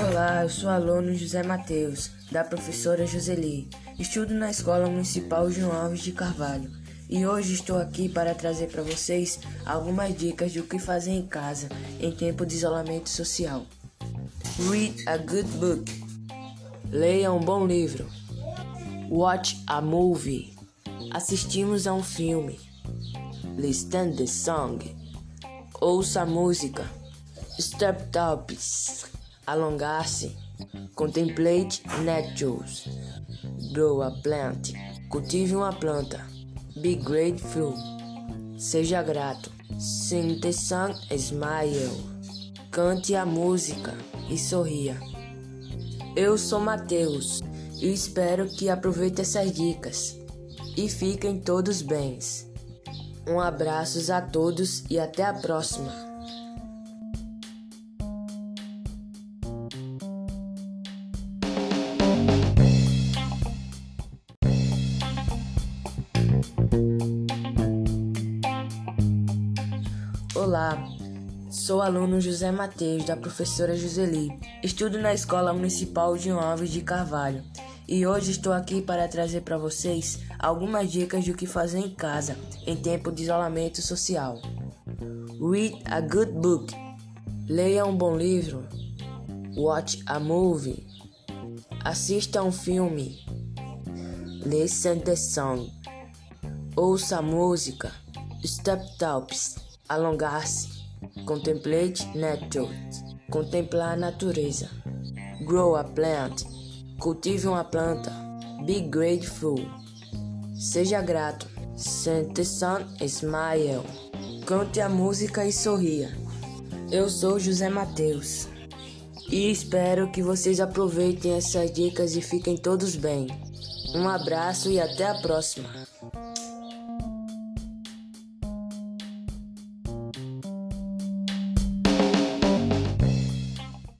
Olá, eu sou aluno José Mateus, da professora Joseli. Estudo na Escola Municipal João Alves de Carvalho e hoje estou aqui para trazer para vocês algumas dicas do que fazer em casa em tempo de isolamento social. Read a good book. Leia um bom livro. Watch a movie. Assistimos a um filme. Listen the song. Ouça a música. Step tops. Alongar-se. Contemplate natures. Grow a plant. Cultive uma planta. Be grateful. Seja grato. Sing the song, smile. Cante a música e sorria. Eu sou Mateus e espero que aproveite essas dicas e fiquem todos bens. Um abraço a todos e até a próxima. Olá, sou aluno José Mateus, da professora Joseli. Estudo na Escola Municipal de Alves de Carvalho e hoje estou aqui para trazer para vocês algumas dicas do que fazer em casa em tempo de isolamento social. Read a good book. Leia um bom livro. Watch a movie. Assista a um filme. Listen the song. Ouça a música. Step tops alongar-se, contemplate nature, contemplar a natureza, grow a plant, cultive uma planta, be grateful, seja grato, send the sun, smile, cante a música e sorria. Eu sou José Mateus e espero que vocês aproveitem essas dicas e fiquem todos bem. Um abraço e até a próxima.